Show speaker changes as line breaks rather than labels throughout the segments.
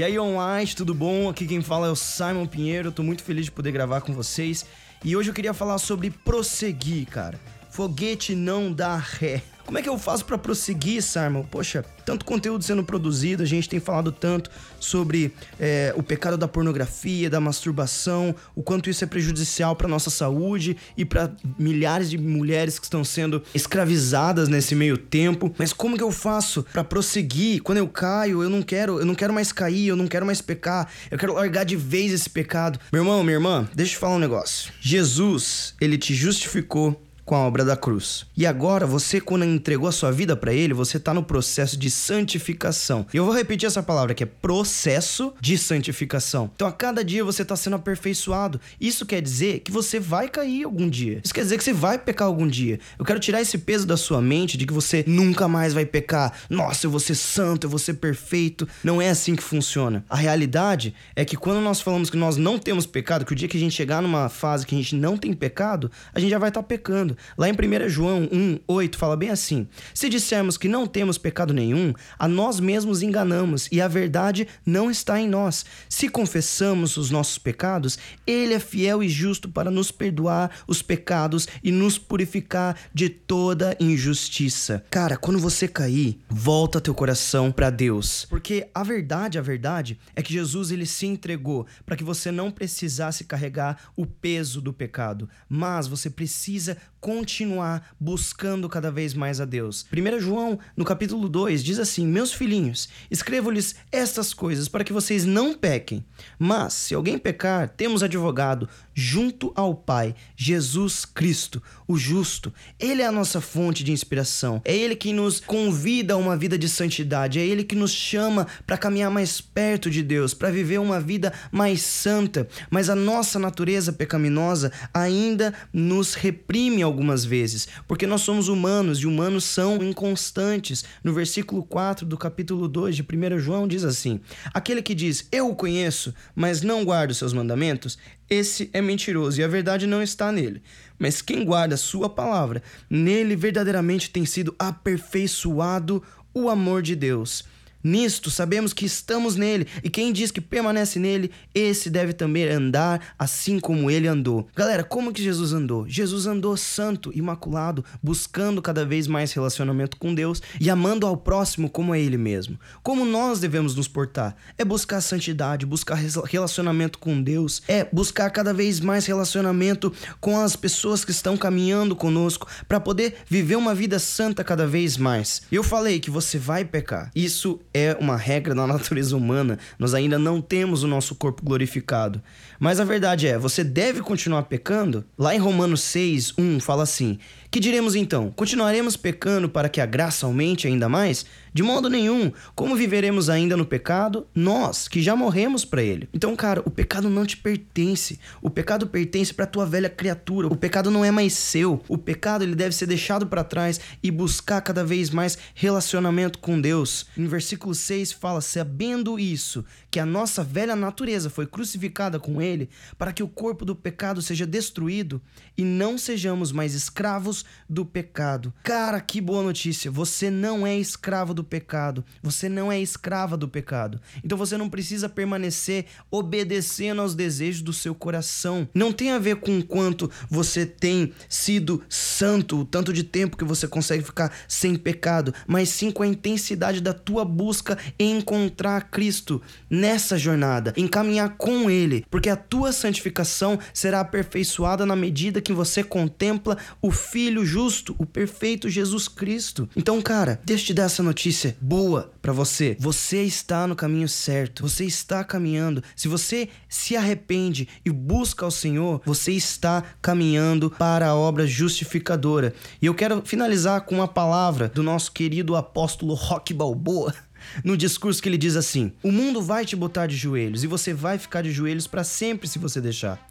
E aí, online, tudo bom? Aqui quem fala é o Simon Pinheiro. Tô muito feliz de poder gravar com vocês. E hoje eu queria falar sobre prosseguir, cara. Foguete não dá ré. Como é que eu faço para prosseguir, Simon? Poxa, tanto conteúdo sendo produzido, a gente tem falado tanto sobre é, o pecado da pornografia, da masturbação, o quanto isso é prejudicial para nossa saúde e para milhares de mulheres que estão sendo escravizadas nesse meio tempo. Mas como que eu faço para prosseguir? Quando eu caio, eu não quero, eu não quero mais cair, eu não quero mais pecar, eu quero largar de vez esse pecado. Meu irmão, minha irmã, deixa eu te falar um negócio. Jesus, ele te justificou com a obra da cruz. E agora, você, quando entregou a sua vida para Ele, você está no processo de santificação. E eu vou repetir essa palavra que é processo de santificação. Então, a cada dia você está sendo aperfeiçoado. Isso quer dizer que você vai cair algum dia. Isso quer dizer que você vai pecar algum dia. Eu quero tirar esse peso da sua mente de que você nunca mais vai pecar. Nossa, eu vou ser santo, eu vou ser perfeito. Não é assim que funciona. A realidade é que quando nós falamos que nós não temos pecado, que o dia que a gente chegar numa fase que a gente não tem pecado, a gente já vai estar tá pecando. Lá em 1 João 1, 8 fala bem assim: Se dissermos que não temos pecado nenhum, a nós mesmos enganamos e a verdade não está em nós. Se confessamos os nossos pecados, Ele é fiel e justo para nos perdoar os pecados e nos purificar de toda injustiça. Cara, quando você cair, volta teu coração para Deus, porque a verdade, a verdade é que Jesus ele se entregou para que você não precisasse carregar o peso do pecado, mas você precisa continuar buscando cada vez mais a Deus. 1 João, no capítulo 2, diz assim: Meus filhinhos, escrevo-lhes estas coisas para que vocês não pequem. Mas, se alguém pecar, temos advogado junto ao Pai, Jesus Cristo, o justo. Ele é a nossa fonte de inspiração. É Ele que nos convida a uma vida de santidade. É Ele que nos chama para caminhar mais perto de Deus, para viver uma vida mais santa. Mas a nossa natureza pecaminosa ainda nos reprime algumas vezes, porque nós somos humanos e humanos são inconstantes. No versículo 4 do capítulo 2 de 1 João diz assim: Aquele que diz, Eu o conheço, mas não guardo seus mandamentos, esse é mentiroso e a verdade não está nele. Mas quem guarda a sua palavra, nele verdadeiramente tem sido aperfeiçoado o amor de Deus. Nisto sabemos que estamos nele, e quem diz que permanece nele, esse deve também andar assim como ele andou. Galera, como que Jesus andou? Jesus andou santo, imaculado, buscando cada vez mais relacionamento com Deus e amando ao próximo como é ele mesmo. Como nós devemos nos portar? É buscar santidade, buscar relacionamento com Deus, é buscar cada vez mais relacionamento com as pessoas que estão caminhando conosco para poder viver uma vida santa cada vez mais. Eu falei que você vai pecar. Isso é uma regra da natureza humana. Nós ainda não temos o nosso corpo glorificado. Mas a verdade é, você deve continuar pecando? Lá em Romanos 6, 1 fala assim: Que diremos então? Continuaremos pecando para que a graça aumente ainda mais? De modo nenhum. Como viveremos ainda no pecado? Nós, que já morremos para ele. Então, cara, o pecado não te pertence. O pecado pertence para tua velha criatura. O pecado não é mais seu. O pecado ele deve ser deixado para trás e buscar cada vez mais relacionamento com Deus. Em versículo 6 fala: "Sabendo isso, que a nossa velha natureza foi crucificada com ele, para que o corpo do pecado seja destruído e não sejamos mais escravos do pecado." Cara, que boa notícia. Você não é escravo do do pecado. Você não é escrava do pecado. Então você não precisa permanecer obedecendo aos desejos do seu coração. Não tem a ver com quanto você tem sido santo, o tanto de tempo que você consegue ficar sem pecado, mas sim com a intensidade da tua busca em encontrar Cristo nessa jornada, em caminhar com Ele, porque a tua santificação será aperfeiçoada na medida que você contempla o Filho justo, o perfeito Jesus Cristo. Então, cara, deixa eu te dar essa notícia boa para você. Você está no caminho certo. Você está caminhando. Se você se arrepende e busca ao Senhor, você está caminhando para a obra justificadora. E eu quero finalizar com uma palavra do nosso querido apóstolo Rock Balboa no discurso que ele diz assim: O mundo vai te botar de joelhos e você vai ficar de joelhos para sempre se você deixar.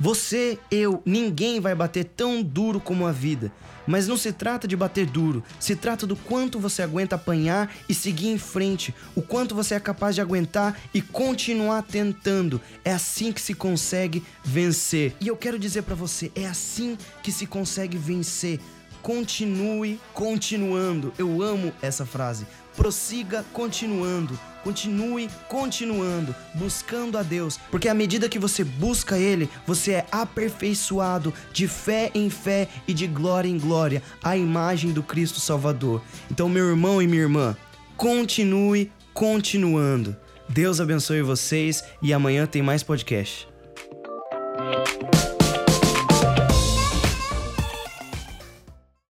Você, eu, ninguém vai bater tão duro como a vida. Mas não se trata de bater duro, se trata do quanto você aguenta apanhar e seguir em frente, o quanto você é capaz de aguentar e continuar tentando. É assim que se consegue vencer. E eu quero dizer para você, é assim que se consegue vencer. Continue continuando. Eu amo essa frase. prossiga continuando. Continue continuando, buscando a Deus, porque à medida que você busca Ele, você é aperfeiçoado de fé em fé e de glória em glória, à imagem do Cristo Salvador. Então, meu irmão e minha irmã, continue continuando. Deus abençoe vocês e amanhã tem mais podcast.